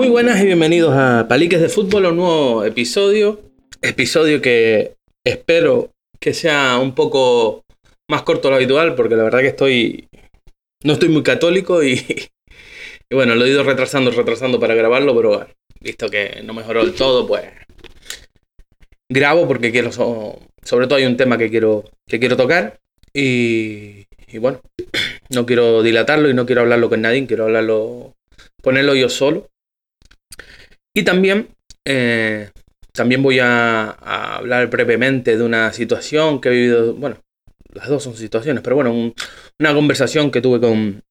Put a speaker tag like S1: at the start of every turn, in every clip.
S1: Muy buenas y bienvenidos a Paliques de Fútbol, un nuevo episodio. Episodio que espero que sea un poco más corto de lo habitual, porque la verdad que estoy. No estoy muy católico y, y bueno, lo he ido retrasando, retrasando para grabarlo, pero bueno, visto que no mejoró del todo, pues. Grabo porque quiero. Sobre todo hay un tema que quiero, que quiero tocar. Y, y bueno, no quiero dilatarlo y no quiero hablarlo con nadie, quiero hablarlo. Ponerlo yo solo y también, eh, también voy a, hablar brevemente de una situación que he vivido, bueno, las dos son situaciones, pero bueno, una conversación que tuve con,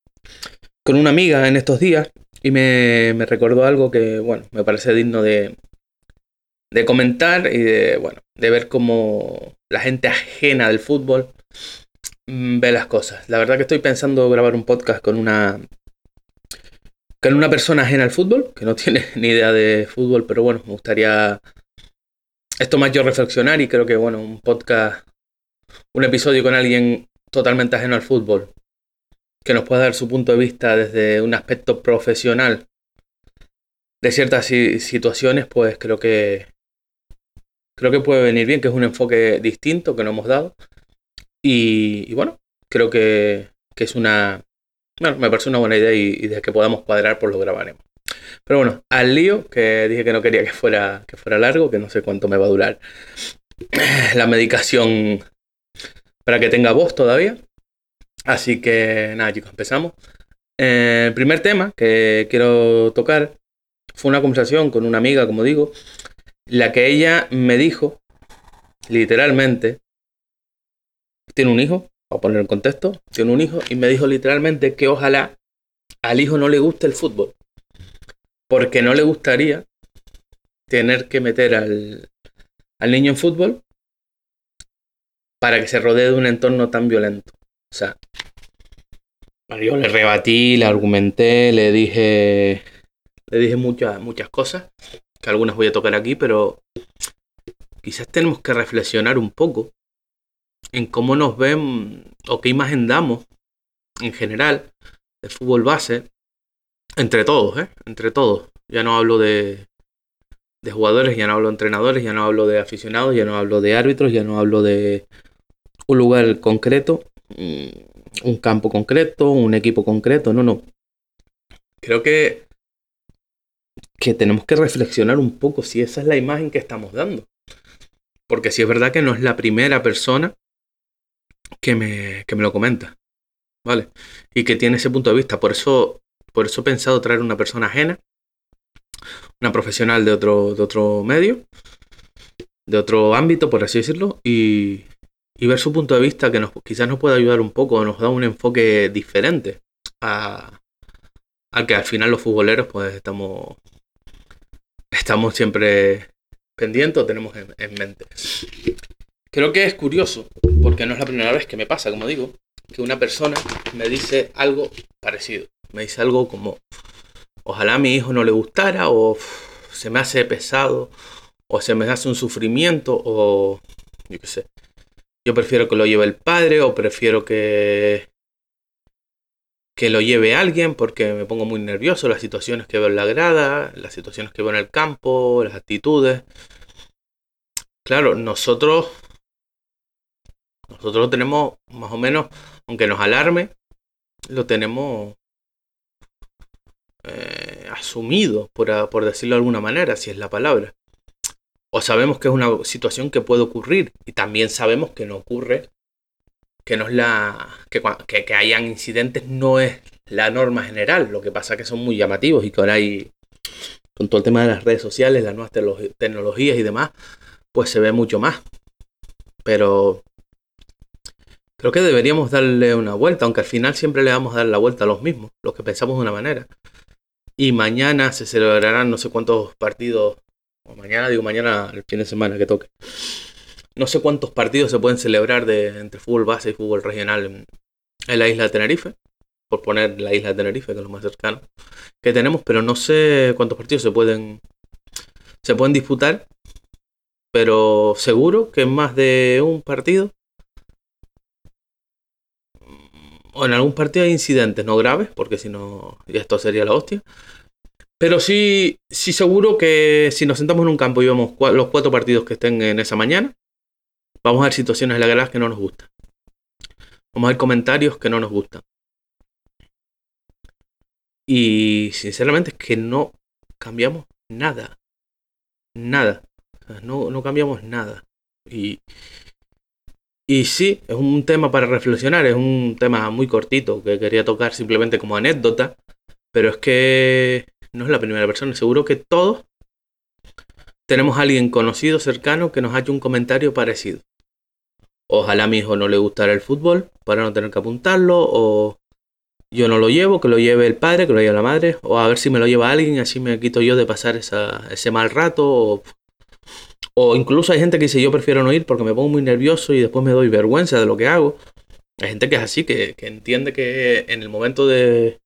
S1: con una amiga en estos días y me, me, recordó algo que, bueno, me parece digno de, de comentar y de, bueno, de ver cómo la gente ajena del fútbol mm, ve las cosas. La verdad que estoy pensando grabar un podcast con una con una persona ajena al fútbol, que no tiene ni idea de fútbol, pero bueno, me gustaría esto más yo reflexionar y creo que, bueno, un podcast, un episodio con alguien totalmente ajeno al fútbol, que nos pueda dar su punto de vista desde un aspecto profesional de ciertas situaciones, pues creo que creo que puede venir bien, que es un enfoque distinto que nos hemos dado. Y, y bueno, creo que, que es una, bueno, me parece una buena idea y, de que podamos cuadrar, pues lo grabaremos. Pero bueno, al lío, que dije que no quería que fuera, que fuera largo, que no sé cuánto me va a durar la medicación para que tenga voz todavía. Así que nada, chicos, empezamos. Eh, el primer tema que quiero tocar fue una conversación con una amiga, como digo, la que ella me dijo, literalmente, tiene un hijo, a poner en contexto, tiene un hijo y me dijo literalmente que ojalá al hijo no le guste el fútbol. Porque no le gustaría tener que meter al, al niño en fútbol para que se rodee de un entorno tan violento. O sea, yo le rebatí, le argumenté, le dije, le dije muchas, muchas cosas, que algunas voy a tocar aquí, pero quizás tenemos que reflexionar un poco en cómo nos ven o qué imagen damos en general de fútbol base entre todos, ¿eh? Entre todos. Ya no hablo de, de jugadores, ya no hablo de entrenadores, ya no hablo de aficionados, ya no hablo de árbitros, ya no hablo de un lugar concreto, mm, un campo concreto, un equipo concreto, no, no. Creo que, que tenemos que reflexionar un poco si esa es la imagen que estamos dando. Porque si es verdad que no es la primera persona que me, que me lo comenta. ¿Vale? Y que tiene ese punto de vista. Por eso, por eso he pensado traer una persona ajena, una profesional de otro, de otro medio, de otro ámbito, por así decirlo, y, y ver su punto de vista que nos, quizás nos pueda ayudar un poco, nos da un enfoque diferente a, a que al final los futboleros pues estamos, estamos siempre pendientes o tenemos en, en mente. Creo que es curioso, porque no es la primera vez que me pasa, como digo, que una persona me dice algo parecido. Me dice algo como, ojalá a mi hijo no le gustara, o se me hace pesado, o se me hace un sufrimiento, o yo qué sé. Yo prefiero que lo lleve el padre, o prefiero que que lo lleve alguien porque me pongo muy nervioso, las situaciones que veo en la grada, las situaciones que veo en el campo, las actitudes. Claro, nosotros nosotros lo tenemos más o menos, aunque nos alarme, lo tenemos eh, asumido, por, decirlo de alguna manera, si es la palabra. O sabemos que es una situación que puede ocurrir y también sabemos que no ocurre, que no es la que, que, que hayan incidentes no es la norma general. Lo que pasa es que son muy llamativos y que ahora hay con todo el tema de las redes sociales, las nuevas tecnologías y demás, pues se ve mucho más. Pero Creo que deberíamos darle una vuelta, aunque al final siempre le vamos a dar la vuelta a los mismos, los que pensamos de una manera. Y mañana se celebrarán no sé cuántos partidos. O mañana, digo mañana, el fin de semana que toque. No sé cuántos partidos se pueden celebrar de, entre fútbol base y fútbol regional en, en la isla de Tenerife. Por poner la isla de Tenerife, que es lo más cercano que tenemos, pero no sé cuántos partidos se pueden se pueden disputar, pero seguro que más de un partido o en algún partido hay incidentes no graves, porque si no esto sería la hostia. Pero sí, sí seguro que si nos sentamos en un campo y vemos los cuatro partidos que estén en esa mañana, vamos a ver situaciones en la grada que no nos gustan. Vamos a ver comentarios que no nos gustan. Y sinceramente es que no cambiamos nada. Nada. no, no cambiamos nada. Y, y sí, es un tema para reflexionar, es un tema muy cortito que quería tocar simplemente como anécdota, pero es que no es la primera persona, seguro que todos tenemos a alguien conocido, cercano, que nos ha hecho un comentario parecido. Ojalá a mi hijo no le gustara el fútbol para no tener que apuntarlo, o yo no lo llevo, que lo lleve el padre, que lo lleve la madre, o a ver si me lo lleva alguien, así me quito yo de pasar esa, ese mal rato, o, incluso hay gente que dice yo prefiero no ir porque me pongo muy nervioso y después me doy vergüenza de lo que hago. Hay gente que es así, que, entiende que en el momento de...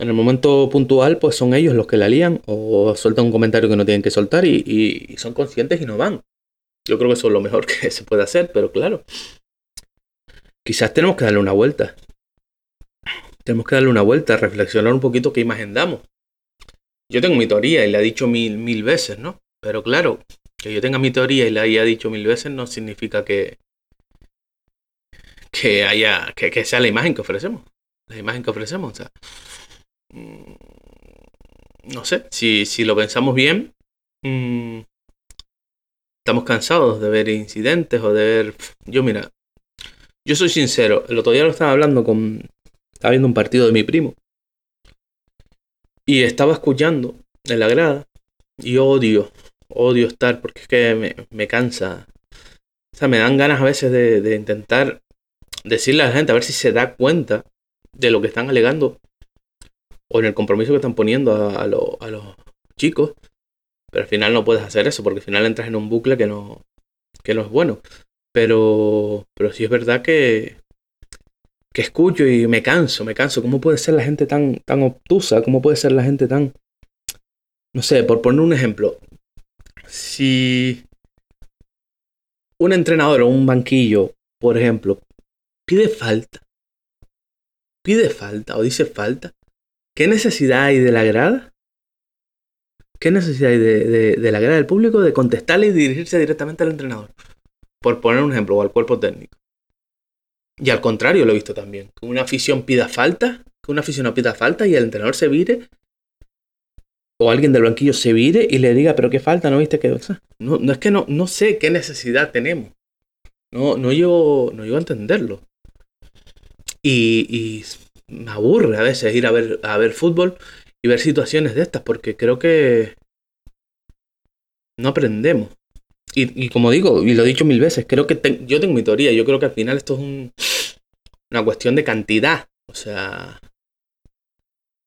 S1: En el momento puntual, pues son ellos los que la lían o sueltan un comentario que no tienen que soltar y, y son conscientes y no van. Yo creo que eso es lo mejor que se puede hacer, pero claro, quizás tenemos que darle una vuelta tenemos que darle una vuelta, reflexionar un poquito qué imagen damos. Yo tengo mi teoría y la he dicho mil, mil veces, ¿no? Pero claro, que yo tenga mi teoría y la haya dicho mil veces no significa que, que haya, que, sea la imagen que ofrecemos. La imagen que ofrecemos. O sea, mm, no sé, si, si lo pensamos bien, mm, estamos cansados de ver incidentes o de ver... Yo mira, yo soy sincero, el otro día lo estaba hablando con, estaba viendo un partido de mi primo. Y estaba escuchando en la grada. Y odio, odio estar porque es que me, cansa. O sea, me dan ganas a veces de, intentar decirle a la gente a ver si se da cuenta de lo que están alegando o en el compromiso que están poniendo a, a los chicos. Pero al final no puedes hacer eso porque al final entras en un bucle que no, que no es bueno. Pero, pero sí es verdad que, que escucho y me canso, me canso. ¿Cómo puede ser la gente tan, tan obtusa? ¿Cómo puede ser la gente tan... No sé, por poner un ejemplo. Si un entrenador o un banquillo, por ejemplo, pide falta, pide falta o dice falta, ¿qué necesidad hay de la grada? ¿Qué necesidad hay de, la grada del público de contestarle y dirigirse directamente al entrenador? Por poner un ejemplo, o al cuerpo técnico. Y al contrario lo he visto también. Que una afición pida falta, que una afición no pida falta y el entrenador se vire. O alguien del banquillo se vire y le diga, pero qué falta, ¿no viste que.? No, no es que no, no sé qué necesidad tenemos. No, no llego, no llego a entenderlo. Y, y, me aburre a veces ir a ver, a ver fútbol y ver situaciones de estas, porque creo que no aprendemos. Y, como digo, y lo he dicho mil veces, creo que yo tengo mi teoría. Yo creo que al final esto es una cuestión de cantidad. O sea,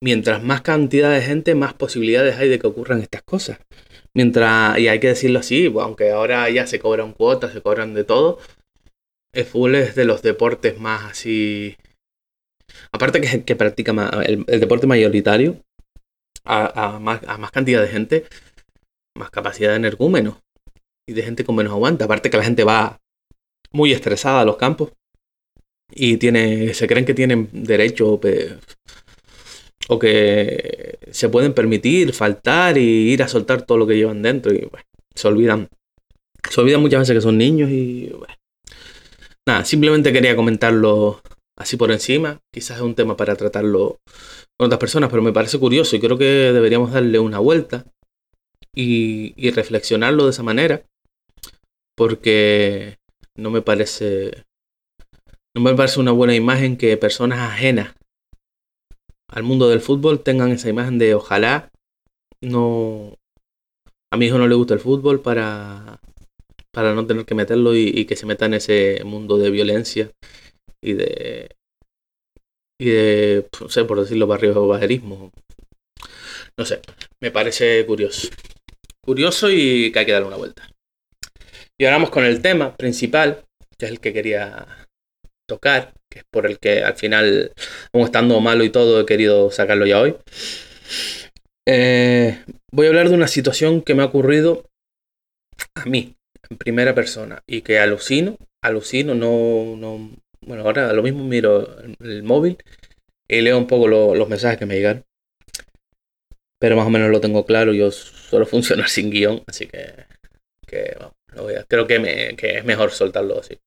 S1: mientras más cantidad de gente, más posibilidades hay de que ocurran estas cosas. Mientras, y hay que decirlo así, aunque ahora ya se cobran cuotas, se cobran de todo, el fútbol es de los deportes más así. Aparte que, que practica más, el, deporte mayoritario, a, más, a más cantidad de gente, más capacidad de energúmenos y de gente con menos aguanta. Aparte que la gente va muy estresada a los campos y tiene, se creen que tienen derecho o que se pueden permitir faltar y ir a soltar todo lo que llevan dentro y se olvidan. Se olvidan muchas veces que son niños y nada, simplemente quería comentarlo así por encima. Quizás es un tema para tratarlo con otras personas, pero me parece curioso y creo que deberíamos darle una vuelta y, y reflexionarlo de esa manera porque no me parece no me parece una buena imagen que personas ajenas al mundo del fútbol tengan esa imagen de ojalá no a mi hijo no le gusta el fútbol para para no tener que meterlo y, que se meta en ese mundo de violencia y de y de no sé por decirlo barrio bajerismo No sé, me parece curioso. Curioso y que hay que darle una vuelta. Y ahora vamos con el tema principal, que es el que quería tocar, que es por el que al final, como estando malo y todo, he querido sacarlo ya hoy. Eh, voy a hablar de una situación que me ha ocurrido a mí, en primera persona, y que alucino, alucino, no, no, bueno, ahora lo mismo miro el, móvil y leo un poco los mensajes que me llegan. Pero más o menos lo tengo claro, yo suelo funcionar sin guion, así que, que creo que, que es mejor soltarlo así.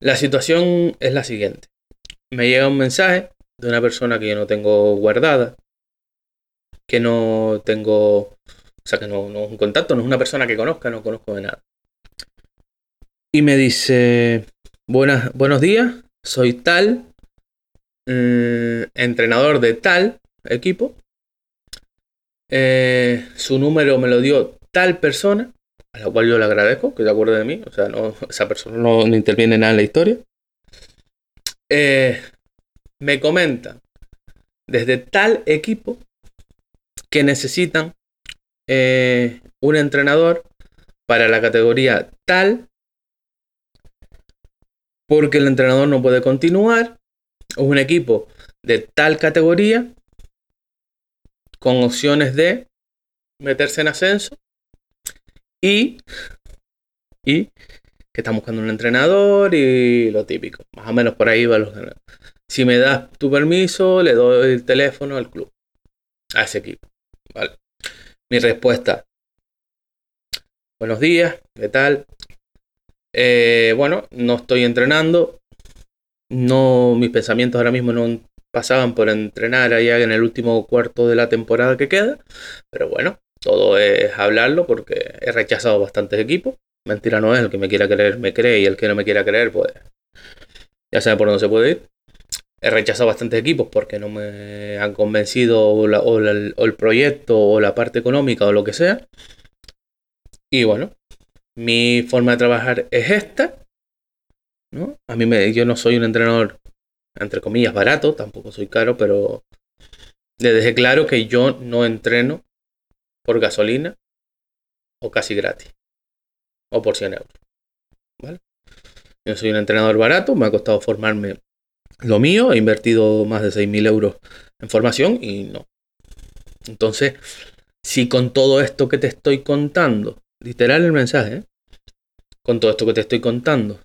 S1: La situación es la siguiente. Me llega un mensaje de una persona que yo no tengo guardada, que no tengo, o sea, que no, no es un contacto, no es una persona que conozca, no conozco de nada. Y me dice, Buenas, buenos días, soy tal, eh, entrenador de tal equipo. Eh, su número me lo dio tal persona, a la cual yo le agradezco que se acuerde de mí. O sea, no, esa persona no, interviene nada en la historia. Eh, me comenta desde tal equipo que necesitan un entrenador para la categoría tal porque el entrenador no puede continuar. Es un equipo de tal categoría con opciones de meterse en ascenso y, que están buscando un entrenador y lo típico. Más o menos por ahí va los Si me das tu permiso, le doy el teléfono al club, a ese equipo. Vale. Mi respuesta. Buenos días, ¿qué tal? Eh, bueno, no estoy entrenando. No, mis pensamientos ahora mismo no pasaban por entrenar allá en el último cuarto de la temporada que queda. Pero bueno, todo es hablarlo porque he rechazado bastantes equipos. Mentira no es, el que me quiera creer me cree y el que no me quiera creer, pues ya sabe por dónde se puede ir. He rechazado bastantes equipos porque no me han convencido o, el proyecto o la parte económica o lo que sea. Y bueno, mi forma de trabajar es esta. ¿no? A mí me, yo no soy un entrenador, entre comillas, barato, tampoco soy caro, pero le dejé claro que yo no entreno por gasolina o casi gratis. O por 100 euros. ¿vale? Yo soy un entrenador barato, me ha costado formarme lo mío, he invertido más de 6.000 euros en formación y no. Entonces, si con todo esto que te estoy contando literal el mensaje, ¿eh? con todo esto que te estoy contando,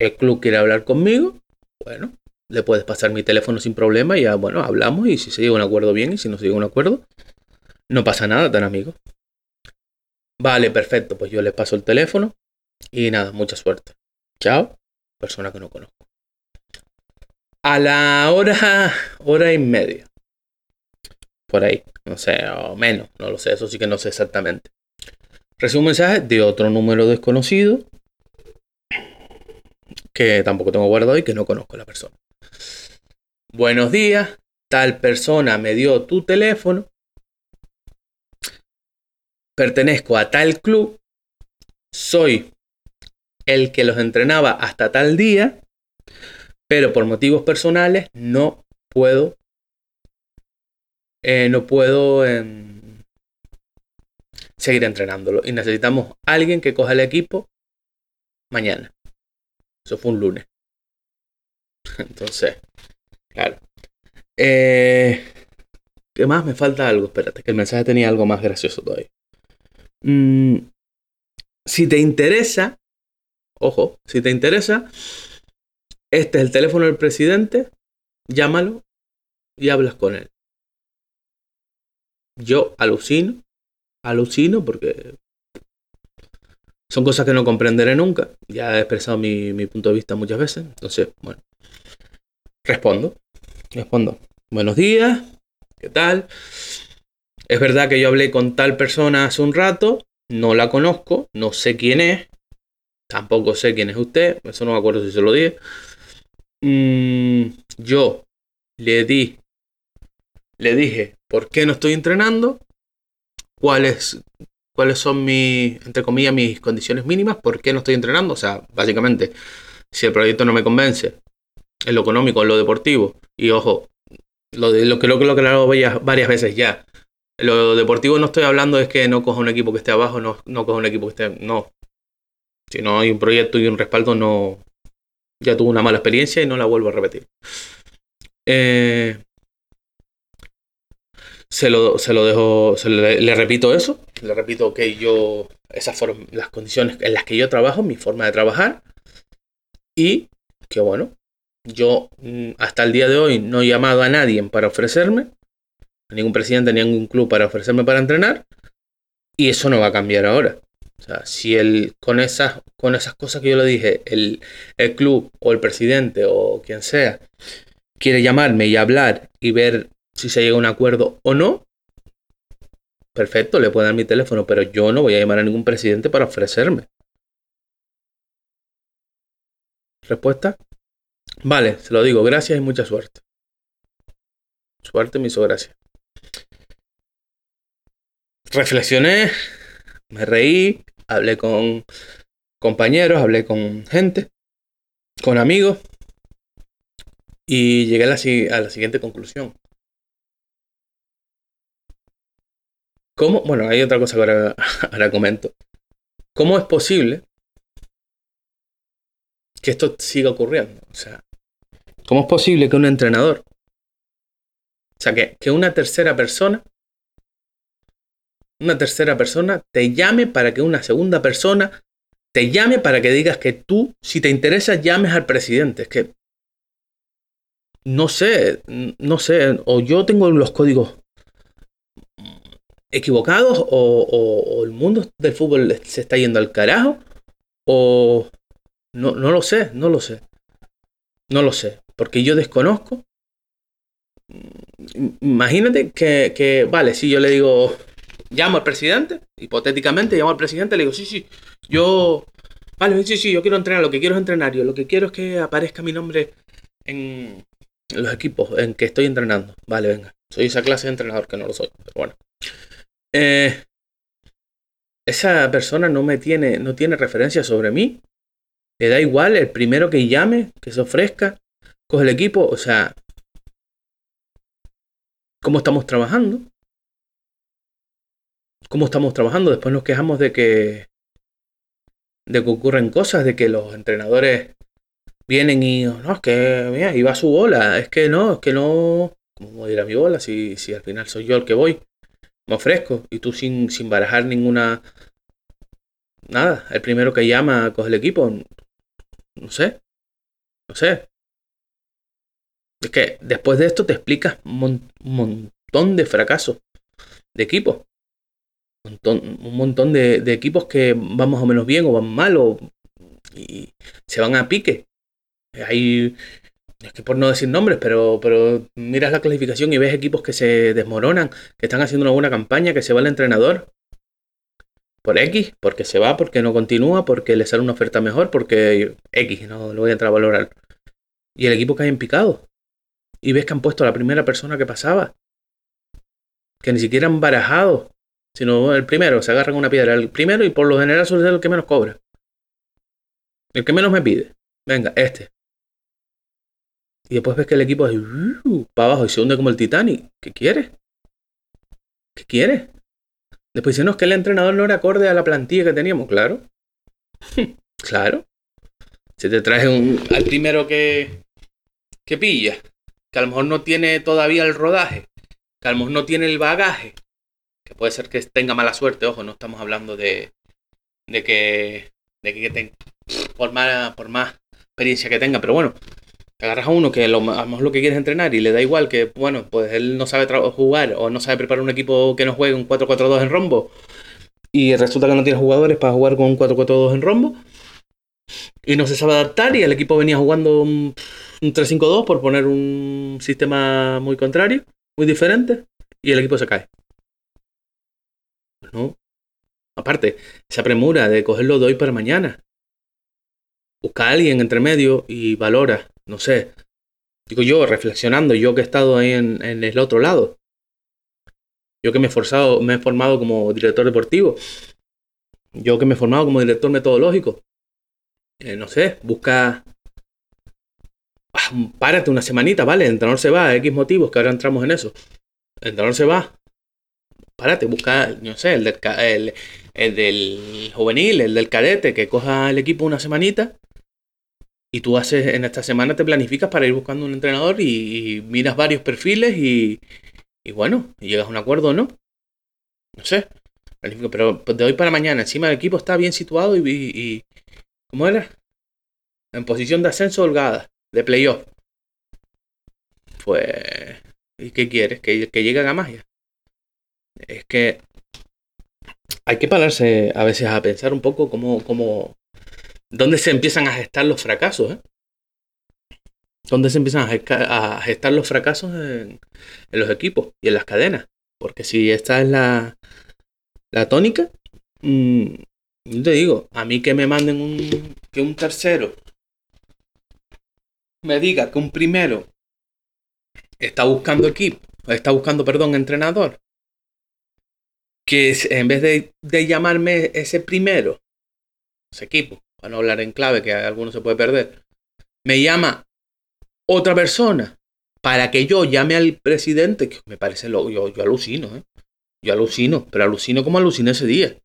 S1: el club quiere hablar conmigo, bueno, le puedes pasar mi teléfono sin problema y ya, bueno, hablamos y si se llega a un acuerdo bien y si no se llega a un acuerdo, no pasa nada, tan amigo. Vale, perfecto, pues yo les paso el teléfono y nada, mucha suerte. Chao, persona que no conozco. A la hora, hora y media. Por ahí, no sé, o menos, no lo sé, eso sí que no sé exactamente. Recibo un mensaje de otro número desconocido que tampoco tengo guardado y que no conozco a la persona. Buenos días, tal persona me dio tu teléfono. Pertenezco a tal club. Soy el que los entrenaba hasta tal día, pero por motivos personales no puedo, eh, no puedo em, seguir entrenándolo. Y necesitamos alguien que coja el equipo mañana. Eso fue un lunes. Entonces, claro. Eh, ¿Qué más? Me falta algo. Espérate, que el mensaje tenía algo más gracioso todavía. Mm, si te interesa, ojo, si te interesa, este es el teléfono del presidente, llámalo y hablas con él. Yo alucino alucino porque son cosas que no comprenderé nunca. Ya he expresado mi, punto de vista muchas veces. Entonces, bueno, respondo. Respondo. Buenos días. ¿Qué tal? Es verdad que yo hablé con tal persona hace un rato. No la conozco. No sé quién es. Tampoco sé quién es usted. Eso no me acuerdo si se lo dije. Mm, yo le di. Le dije, ¿por qué no estoy entrenando? cuáles, cuáles son mis, entre comillas, mis condiciones mínimas, por qué no estoy entrenando. O sea, básicamente, si el proyecto no me convence, en lo económico, en lo deportivo, y ojo, lo, de, lo que lo, he varias, varias veces ya, Lo deportivo no estoy hablando es que no coja un equipo que esté abajo, no, no coja un equipo que esté. No. Si no hay un proyecto y un respaldo, no. Ya tuve una mala experiencia y no la vuelvo a repetir. Eh, se lo, se lo dejo, se le, le repito eso, le repito que yo, esas fueron las condiciones en las que yo trabajo, mi forma de trabajar, y que bueno, yo mm, hasta el día de hoy no he llamado a nadie para ofrecerme, a ningún presidente, a ningún club para ofrecerme para entrenar, y eso no va a cambiar ahora. O sea, si el, con, esas, con esas cosas que yo le dije, el, el club o el presidente o quien sea quiere llamarme y hablar y ver si se llega a un acuerdo o no, perfecto, le puedo dar mi teléfono, pero yo no voy a llamar a ningún presidente para ofrecerme. ¿Respuesta? Vale, se lo digo, gracias y mucha suerte. Suerte me hizo gracia. Reflexioné, me reí, hablé con compañeros, hablé con gente, con amigos y llegué a la, siguiente conclusión. ¿Cómo? Bueno, hay otra cosa que ahora, comento. ¿Cómo es posible que esto siga ocurriendo? O sea, ¿cómo es posible que un entrenador, o sea, que una tercera persona, una tercera persona te llame para que una segunda persona te llame para que digas que tú, si te interesa, llames al presidente? Es que no sé, no sé, o yo tengo los códigos equivocados o, el mundo del fútbol se está yendo al carajo o no, no lo sé, no lo sé. No lo sé, porque yo desconozco. Imagínate que, que, vale, si yo le digo, llamo al presidente, hipotéticamente llamo al presidente, le digo, sí, sí, yo, vale, sí, sí, yo quiero entrenar, lo que quiero es entrenar, yo lo que quiero es que aparezca mi nombre en los equipos en que estoy entrenando. Vale, venga, soy esa clase de entrenador que no lo soy, pero bueno. Eh, esa persona no me tiene, no tiene referencia sobre mí. Le da igual el primero que llame, que se ofrezca, coge el equipo, o sea, ¿cómo estamos trabajando? ¿Cómo estamos trabajando? Después nos quejamos de que de que ocurren cosas, de que los entrenadores vienen y no, es que mira, iba a su bola, es que no, es que no, ¿cómo a mi bola si, si al final soy yo el que voy? me ofrezco y tú sin, sin barajar ninguna... Nada, el primero que llama coge el equipo. No sé, no sé. Es que después de esto te explicas un, montón de fracasos de equipos. Montón, un montón de, de, equipos que van más o menos bien o van mal o y se van a pique. Hay es que por no decir nombres, pero, pero miras la clasificación y ves equipos que se desmoronan, que están haciendo una buena campaña, que se va el entrenador. Por X, porque se va, porque no continúa, porque le sale una oferta mejor, porque X, no lo voy a entrar a valorar. Y el equipo cae en picado. Y ves que han puesto a la primera persona que pasaba. Que ni siquiera han barajado. Sino el primero, se agarran una piedra. El primero y por lo general suele ser el que menos cobra. El que menos me pide. Venga, este. Y después ves que el equipo es uh, para abajo y se hunde como el Titanic. ¿Qué quiere? ¿Qué quiere? Después dicen, que el entrenador no era acorde a la plantilla que teníamos. Claro. claro. Si te traes un, al primero que, que pilla, que a lo mejor no tiene todavía el rodaje, que a lo mejor no tiene el bagaje, que puede ser que tenga mala suerte, ojo, no estamos hablando de, de que, de que, por, más, por más experiencia que tenga, pero bueno, agarras a uno que lo, a lo mejor lo que quieres entrenar y le da igual que, bueno, pues él no sabe jugar o no sabe preparar un equipo que no juegue un 4-4-2 en rombo y resulta que no tiene jugadores para jugar con un 4-4-2 en rombo y no se sabe adaptar y el equipo venía jugando un, 3-5-2 por poner un sistema muy contrario, muy diferente y el equipo se cae. No. Aparte, esa premura de cogerlo de hoy para mañana. Busca a alguien entre medio y valora no sé, digo yo, reflexionando, yo que he estado ahí en, el otro lado, yo que me he, forzado, me he formado como director deportivo, yo que me he formado como director metodológico, eh, no sé, busca, párate una semanita, ¿vale? El entrenador se va, X motivos, que ahora entramos en eso. El entrenador se va, párate, busca, no sé, el del, el, el del juvenil, el del cadete, que coja el equipo una semanita. Y tú haces, en esta semana te planificas para ir buscando un entrenador y, miras varios perfiles y, y bueno, y llegas a un acuerdo o no. No sé. Pero de hoy para mañana, encima el equipo está bien situado y, y- ¿cómo era? En posición de ascenso holgada, de playoff. Pues, ¿y qué quieres? Que, que llegue a magia. Es que hay que pararse a veces a pensar un poco cómo, cómo, dónde se empiezan a gestar los fracasos, ¿eh? ¿Dónde se empiezan a gestar los fracasos en, en los equipos y en las cadenas? Porque si esta es la, la tónica, mm, yo te digo, a mí que me manden un, que un tercero me diga que un primero está buscando equipo, está buscando, perdón, entrenador, que en vez de, de llamarme ese primero, ese equipo, para no hablar en clave, que alguno se puede perder, me llama otra persona para que yo llame al presidente, que me parece lo, yo, yo alucino, ¿eh? Yo alucino, pero alucino como aluciné ese día.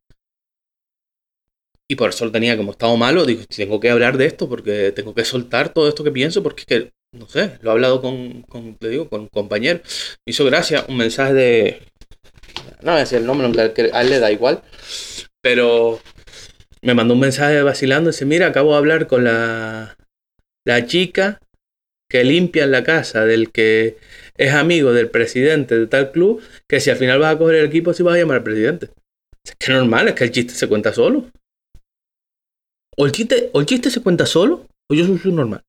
S1: Y por eso lo tenía como estado malo, digo, tengo que hablar de esto porque tengo que soltar todo esto que pienso porque es que, no sé, lo he hablado con, con te digo, con un compañero. Me hizo gracia un mensaje de... No voy a decir el nombre, aunque a él le da igual. Pero me mandó un mensaje vacilando, dice, mira, acabo de hablar con la, la chica que limpia en la casa del que es amigo del presidente de tal club, que si al final vas a coger el equipo, si vas a llamar al presidente. Es que normal, es que el chiste se cuenta solo. O el chiste, o el chiste se cuenta solo, o yo soy su normal.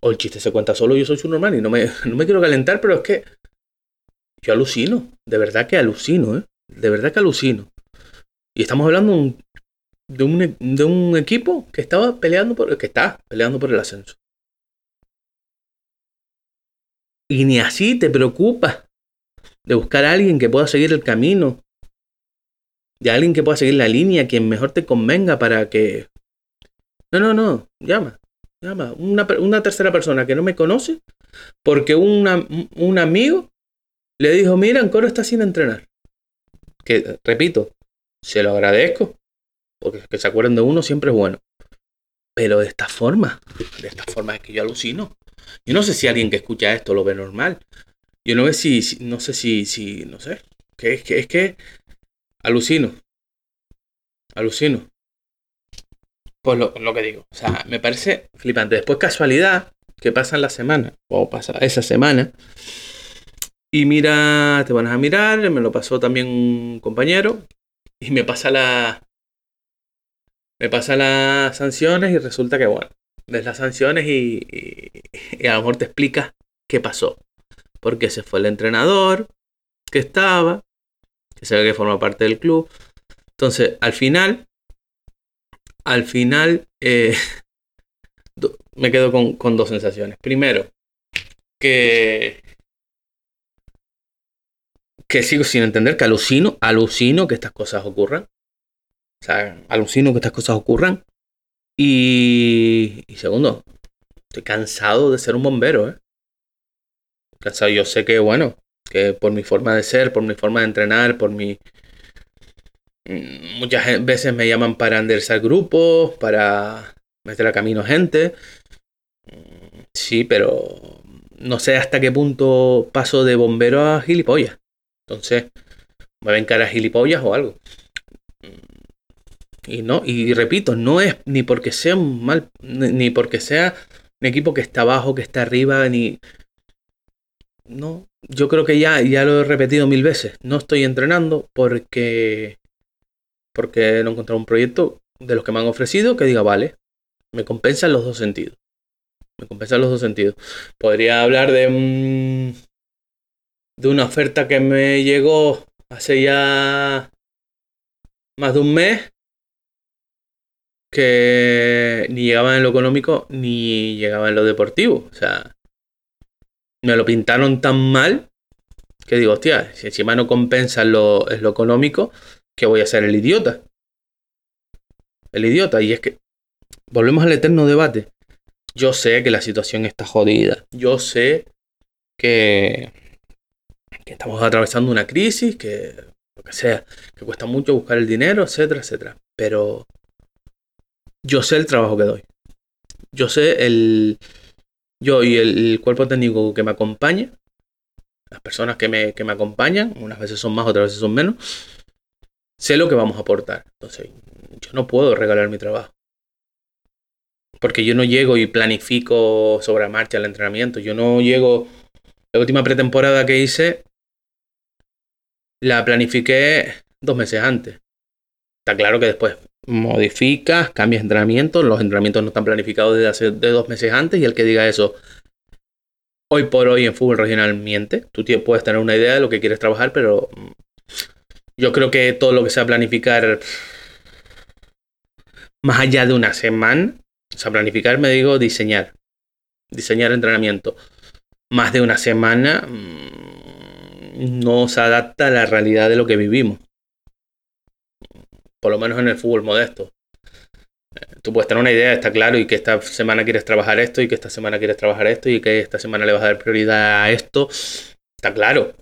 S1: O el chiste se cuenta solo, yo soy su normal. Y no me, no me quiero calentar, pero es que yo alucino. De verdad que alucino, ¿eh? De verdad que alucino. Y estamos hablando de un, de un, equipo que estaba peleando por, que está peleando por el ascenso. Y ni así te preocupas de buscar a alguien que pueda seguir el camino, de alguien que pueda seguir la línea, quien mejor te convenga para que... No, no, no, llama, llama. Una, una tercera persona que no me conoce, porque un amigo le dijo, mira, Ancoro está sin entrenar. Que, repito, se lo agradezco, porque que se acuerden de uno siempre es bueno. Pero de esta forma, de esta forma es que yo alucino. Yo no sé si alguien que escucha esto lo ve normal. Yo no sé si, no sé si, si, no sé. Que es que, es que alucino. Alucino. Pues lo, lo que digo. O sea, me parece flipante. Después casualidad que pasa en la semana, o pasa esa semana. Y mira, te van a mirar, me lo pasó también un compañero. Y me pasa la. Me pasa las sanciones y resulta que, bueno, ves las sanciones y, y, y a lo mejor te explicas qué pasó. Porque se fue el entrenador que estaba, que se ve que forma parte del club. Entonces, al final, al final, eh, me quedo con, con dos sensaciones. Primero, que, que sigo sin entender, que alucino, alucino que estas cosas ocurran. O sea, alucino que estas cosas ocurran. Y, y segundo, estoy cansado de ser un bombero, ¿eh? Cansado, yo sé que, bueno, que por mi forma de ser, por mi forma de entrenar, por mi... Mm, Muchas veces me llaman para enderezar grupos, para meter a camino gente. Mm, Sí, pero no sé hasta qué punto paso de bombero a gilipollas. Entonces, me ven cara gilipollas o algo. Y no, y repito, no es ni porque sea un mal, ni porque sea un equipo que está abajo, que está arriba, ni. No, yo creo que ya, ya lo he repetido mil veces. No estoy entrenando porque. Porque no he encontrado un proyecto de los que me han ofrecido que diga, vale, me compensa en los dos sentidos. Me compensa en los dos sentidos. Podría hablar de un. De una oferta que me llegó hace ya más de un mes que ni llegaba en lo económico ni llegaba en lo deportivo. O sea, me lo pintaron tan mal que digo, hostia, si encima no compensa en lo, en lo económico, que voy a ser el idiota. El idiota. Y es que volvemos al eterno debate. Yo sé que la situación está jodida. Yo sé que que estamos atravesando una crisis, que lo que sea, que cuesta mucho buscar el dinero, etcétera, etcétera. Pero yo sé el trabajo que doy. Yo sé el. Yo y el, cuerpo técnico que me acompaña, las personas que me, que me acompañan, unas veces son más, otras veces son menos, sé lo que vamos a aportar. Entonces, yo no puedo regalar mi trabajo. Porque yo no llego y planifico sobre marcha el entrenamiento. Yo no llego. La última pretemporada que hice la planifiqué dos meses antes. Está claro que después modificas, cambias entrenamiento. Los entrenamientos no están planificados desde hace dos meses antes. Y el que diga eso hoy por hoy en fútbol regional miente. Tú puedes tener una idea de lo que quieres trabajar, pero mm, yo creo que todo lo que sea planificar más allá de una semana o sea, planificar me digo diseñar. Diseñar entrenamiento. Más de una semana mm, no se adapta a la realidad de lo que vivimos. Por lo menos en el fútbol modesto. Eh, tú puedes tener una idea, está claro, y que esta semana quieres trabajar esto, y que esta semana quieres trabajar esto, y que esta semana le vas a dar prioridad a esto. Está claro.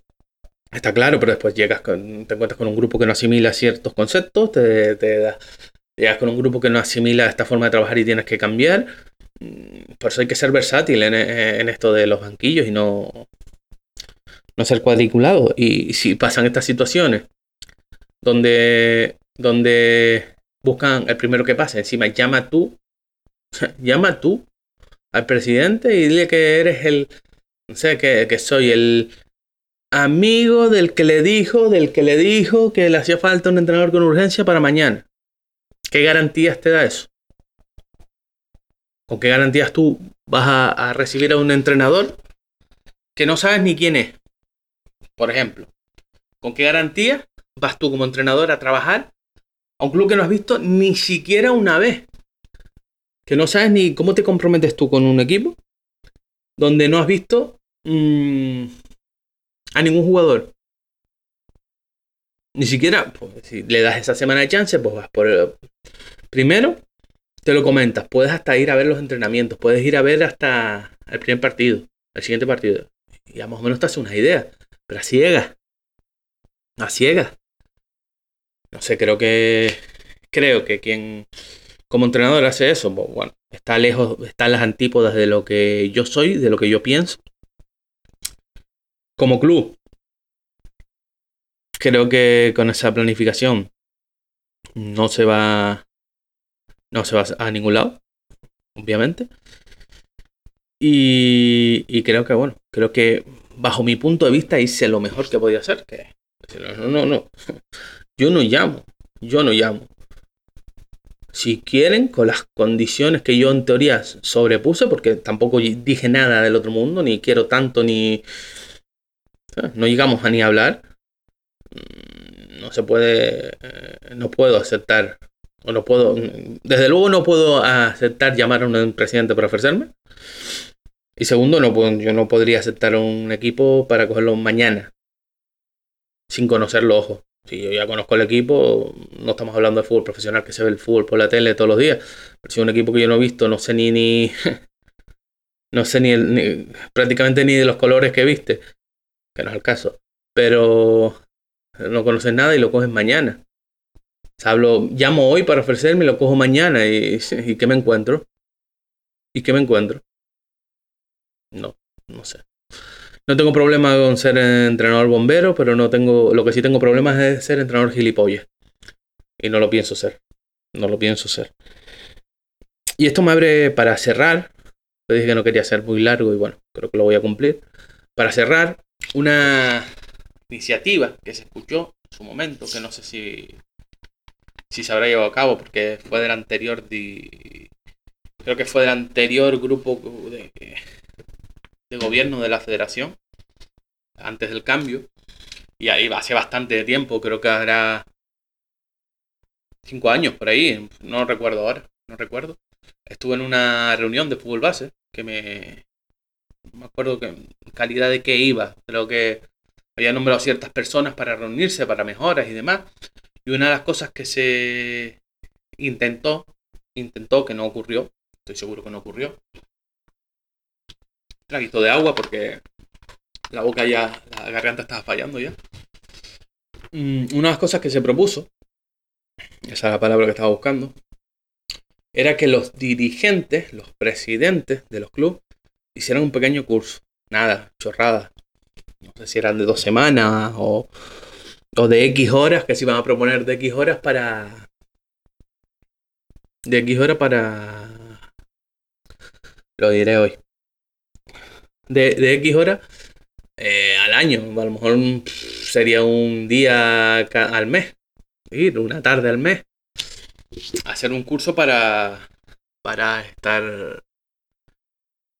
S1: Está claro, pero después llegas te encuentras con un grupo que no asimila ciertos conceptos, te, te da llegas con un grupo que no asimila esta forma de trabajar y tienes que cambiar. Mm, por eso hay que ser versátil en, esto de los banquillos y no, no ser cuadriculado. Y si pasan estas situaciones donde, donde buscan el primero que pase, encima llama tú, llama tú al presidente y dile que eres el, no sé, que, que soy el amigo del que le dijo, del que le dijo que le hacía falta un entrenador con urgencia para mañana. ¿Qué garantías te da eso? ¿Con qué garantías tú vas a, recibir a un entrenador que no sabes ni quién es? Por ejemplo, ¿con qué garantías vas tú como entrenador a trabajar a un club que no has visto ni siquiera una vez? Que no sabes ni cómo te comprometes tú con un equipo donde no has visto mm, a ningún jugador. Ni siquiera, pues, si le das esa semana de chance, pues vas por, Primero, te lo comentas, puedes hasta ir a ver los entrenamientos, puedes ir a ver hasta el primer partido, el siguiente partido. Y ya más o menos te hace una idea, pero a ciegas. A ciegas. No sé, creo que. Creo que quien como entrenador hace eso, bueno, está lejos, está en las antípodas de lo que yo soy, de lo que yo pienso. Como club, creo que con esa planificación no se va no se va a ningún lado, obviamente. Y, creo que, bueno, creo que bajo mi punto de vista hice lo mejor que podía hacer. Que, no, no, no. Yo no llamo, yo no llamo. Si quieren, con las condiciones que yo en teoría sobrepuse, porque tampoco dije nada del otro mundo, ni quiero tanto, ni... No llegamos a ni hablar. Mm, no se puede... Eh, no puedo aceptar o no puedo, desde luego no puedo aceptar llamar a un presidente para ofrecerme. Y segundo, no puedo, yo no podría aceptar un equipo para cogerlo mañana, sin conocer los ojos. Si yo ya conozco el equipo, no estamos hablando de fútbol profesional que se ve el fútbol por la tele todos los días. Pero si es un equipo que yo no he visto, no sé ni, ni no sé ni, ni, prácticamente ni de los colores que viste, que no es el caso. Pero no conoces nada y lo coges mañana. Hablo, llamo hoy para ofrecerme, lo cojo mañana y, y ¿qué me encuentro? ¿Y qué me encuentro? No, no sé. No tengo problema con ser entrenador bombero, pero no tengo. Lo que sí tengo problemas es ser entrenador gilipollas. Y no lo pienso ser. No lo pienso ser. Y esto me abre para cerrar. Te dije que no quería ser muy largo y bueno, creo que lo voy a cumplir. Para cerrar, una iniciativa que se escuchó en su momento, que no sé si si se habrá llevado a cabo, porque fue del anterior. creo que fue del anterior grupo de, de gobierno de la federación, antes del cambio. Y ahí hace bastante tiempo, creo que hará cinco años por ahí, no recuerdo ahora, no recuerdo. Estuve en una reunión de fútbol base que me. No me acuerdo que, en calidad de qué iba. Creo que había nombrado ciertas personas para reunirse, para mejoras y demás. Y una de las cosas que se intentó, intentó que no ocurrió, estoy seguro que no ocurrió. Traguito de agua porque la boca ya, la garganta estaba fallando ya. Mm, una de las cosas que se propuso, esa es la palabra que estaba buscando, era que los dirigentes, los presidentes de los clubes, hicieran un pequeño curso. Nada, chorrada. No sé si eran de dos semanas o, o de X horas, que se iban a proponer de X horas para... De X horas para... Lo diré hoy. De, de X horas eh, al año. A lo mejor mm, sería un día al mes. Ir una tarde al mes. Hacer un curso para. Para estar.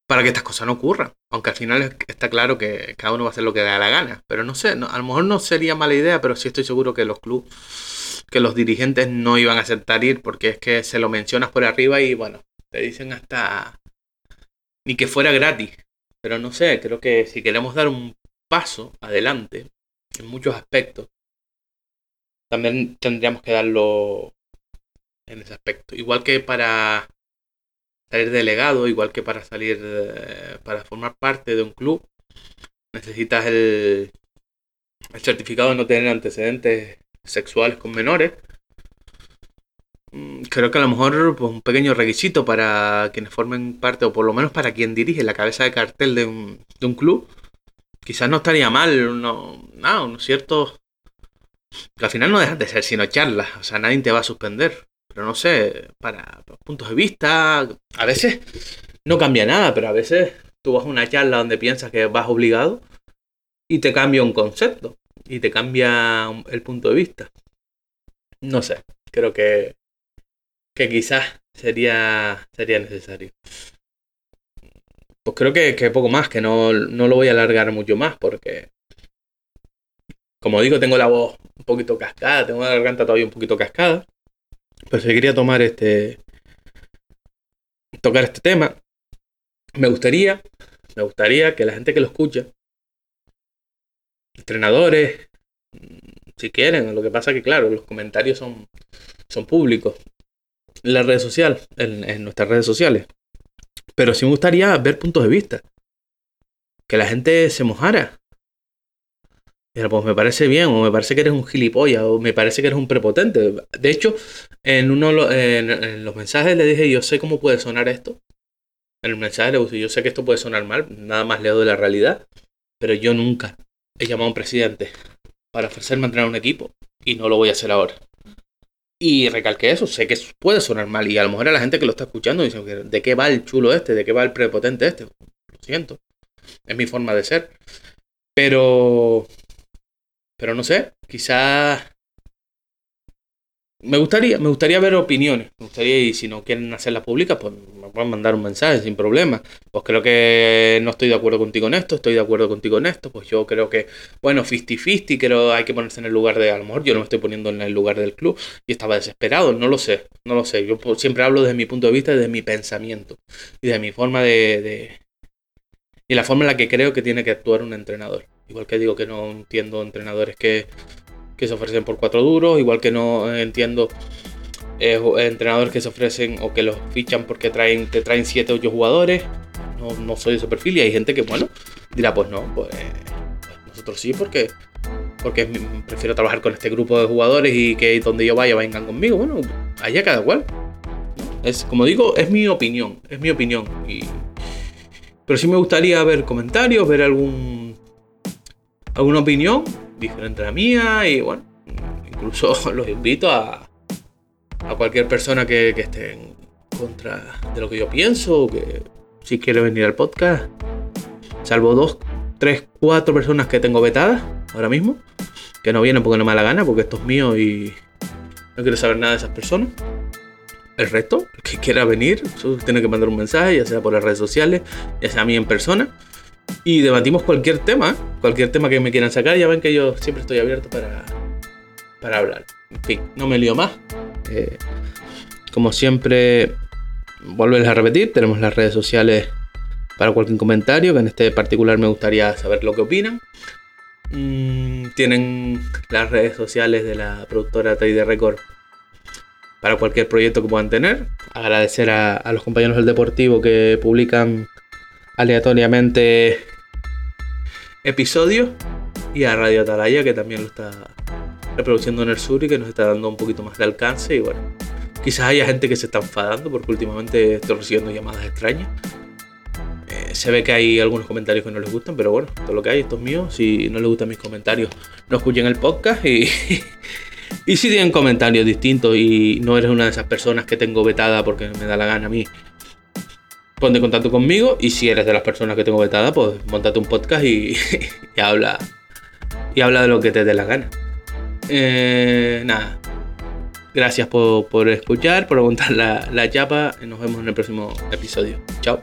S1: Para que estas cosas no ocurran. Aunque al final está claro que cada uno va a hacer lo que da la gana. Pero no sé, a lo mejor no sería mala idea, pero sí estoy seguro que los clubes, que los dirigentes no iban a aceptar ir porque es que se lo mencionas por arriba y bueno, te dicen hasta ni que fuera gratis. Pero no sé, creo que si queremos dar un paso adelante en muchos aspectos, también tendríamos que darlo en ese aspecto. Igual que para salir delegado, igual que para salir, eh, para formar parte de un club, necesitas el, certificado de no tener antecedentes sexuales con menores. Mm, creo que a lo mejor pues, un pequeño requisito para quienes formen parte, o por lo menos para quien dirige la cabeza de cartel de un, de un club, quizás no estaría mal, no, no, unos ciertos... Que al final no dejan de ser sino charlas, o sea, nadie te va a suspender. Pero no sé, para, puntos de vista, a veces no cambia nada, pero a veces tú vas a una charla donde piensas que vas obligado y te cambia un concepto y te cambia el punto de vista. No sé, creo que que quizás sería, sería necesario. Pues creo que, que poco más, que no, no lo voy a alargar mucho más porque, como digo, tengo la voz un poquito cascada, tengo la garganta todavía un poquito cascada. Pero si quería tomar este. tocar este tema. Me gustaría. Me gustaría que la gente que lo escucha. Entrenadores. Si quieren. Lo que pasa que claro, los comentarios son. son públicos en las redes sociales, en, nuestras redes sociales. Pero sí me gustaría ver puntos de vista. Que la gente se mojara. Pues me parece bien, o me parece que eres un gilipollas, o me parece que eres un prepotente. De hecho, en uno en, los mensajes le dije, yo sé cómo puede sonar esto. En el mensaje le puse, yo sé que esto puede sonar mal, nada más leo de la realidad. Pero yo nunca he llamado a un presidente para ofrecerme a entrenar un equipo. Y no lo voy a hacer ahora. Y recalqué eso, sé que puede sonar mal y a lo mejor a la gente que lo está escuchando dice, ¿de qué va el chulo este? ¿De qué va el prepotente este? Lo siento, es mi forma de ser. Pero... Pero no sé, quizás me gustaría, me gustaría ver opiniones. Me gustaría, y si no quieren hacerlas públicas, pues me pueden mandar un mensaje sin problema. Pues creo que no estoy de acuerdo contigo en esto, estoy de acuerdo contigo en esto. Pues yo creo que, bueno, 50-50, creo hay que ponerse en el lugar de, a lo mejor yo no me estoy poniendo en el lugar del club y estaba desesperado, no lo sé, no lo sé. Yo siempre hablo desde mi punto de vista, desde mi pensamiento y de mi forma de, de. y la forma en la que creo que tiene que actuar un entrenador. Igual que digo que no entiendo entrenadores que que se ofrecen por cuatro duros, igual que no entiendo eh, entrenadores que se ofrecen o que los fichan porque traen, te traen 7 o 8 jugadores. No, no, soy de ese perfil y hay gente que, bueno, dirá, pues no, pues, nosotros sí, porque, porque prefiero trabajar con este grupo de jugadores y que donde yo vaya vengan conmigo. Bueno, allá cada cual. Es, como digo, es mi opinión, es mi opinión. Y, pero sí me gustaría ver comentarios, ver algún alguna opinión diferente a la mía y bueno, incluso los invito a, a cualquier persona que, que esté en contra de lo que yo pienso que si quiere venir al podcast, salvo dos, tres, cuatro personas que tengo vetadas ahora mismo, que no vienen porque no me da la gana, porque esto es mío y no quiero saber nada de esas personas. El resto, el que quiera venir, tiene que mandar un mensaje, ya sea por las redes sociales, ya sea a mí en persona y debatimos cualquier tema, cualquier tema que me quieran sacar. Ya ven que yo siempre estoy abierto para, para hablar. En fin, no me lío más. Eh, como siempre, volverles a repetir, tenemos las redes sociales para cualquier comentario, que en este particular me gustaría saber lo que opinan. Mm, tienen las redes sociales de la productora Trade Record para cualquier proyecto que puedan tener. Agradecer a, a los compañeros del Deportivo que publican aleatoriamente episodio. Y a Radio Atalaya, que también lo está reproduciendo en el sur y que nos está dando un poquito más de alcance. Y bueno, quizás haya gente que se está enfadando porque últimamente estoy recibiendo llamadas extrañas. Eh, se ve que hay algunos comentarios que no les gustan, pero bueno, todo lo que hay, esto es mío. Si no les gustan mis comentarios, no escuchen el podcast y, y si tienen comentarios distintos y no eres una de esas personas que tengo vetada porque me da la gana a mí, ponte en contacto conmigo y si eres de las personas que tengo vetada, pues montate un podcast y, habla y habla de lo que te dé la gana. Eh, nada. Gracias por, por escuchar, por aguantar la, la chapa. Nos vemos en el próximo episodio. Chao.